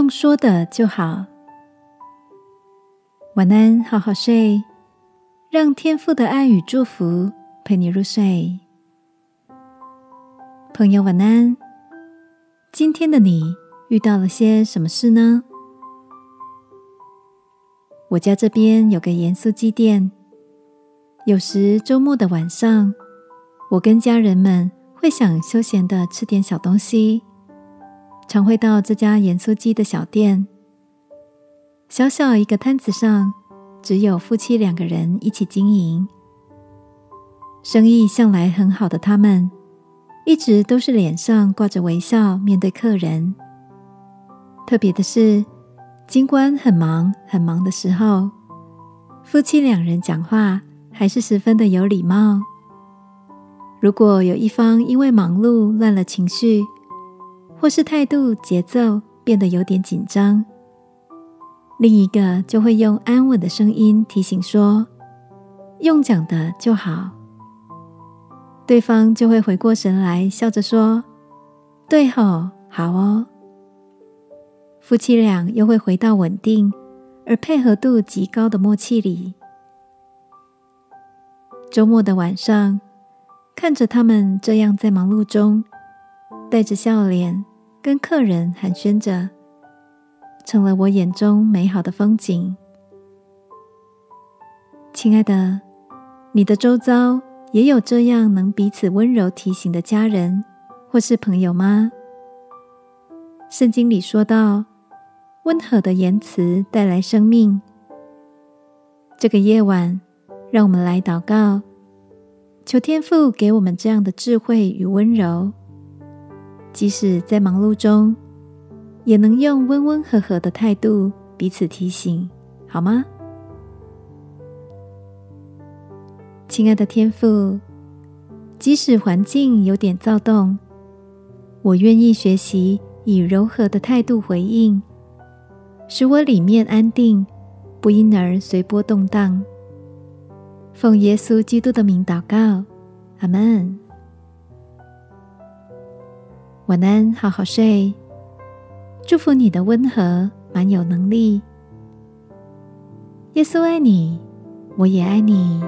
用说的就好。晚安，好好睡，让天父的爱与祝福陪你入睡。朋友，晚安。今天的你遇到了些什么事呢？我家这边有个盐酥鸡店，有时周末的晚上，我跟家人们会想休闲的吃点小东西，常会到这家盐酥鸡的小店。小小一个摊子上，只有夫妻两个人一起经营，生意向来很好的他们。一直都是脸上挂着微笑面对客人。特别的是，尽管很忙很忙的时候，夫妻两人讲话还是十分的有礼貌。如果有一方因为忙碌乱了情绪，或是态度节奏变得有点紧张，另一个就会用安稳的声音提醒说：“用讲的就好。”对方就会回过神来，笑着说：“对吼，好哦。”夫妻俩又会回到稳定而配合度极高的默契里。周末的晚上，看着他们这样在忙碌中，带着笑脸跟客人寒暄着，成了我眼中美好的风景。亲爱的，你的周遭。也有这样能彼此温柔提醒的家人或是朋友吗？圣经里说到，温和的言辞带来生命。这个夜晚，让我们来祷告，求天父给我们这样的智慧与温柔，即使在忙碌中，也能用温温和和的态度彼此提醒，好吗？亲爱的天父，即使环境有点躁动，我愿意学习以柔和的态度回应，使我里面安定，不因而随波动荡。奉耶稣基督的名祷告，阿门。晚安，好好睡。祝福你的温和，蛮有能力。耶稣爱你，我也爱你。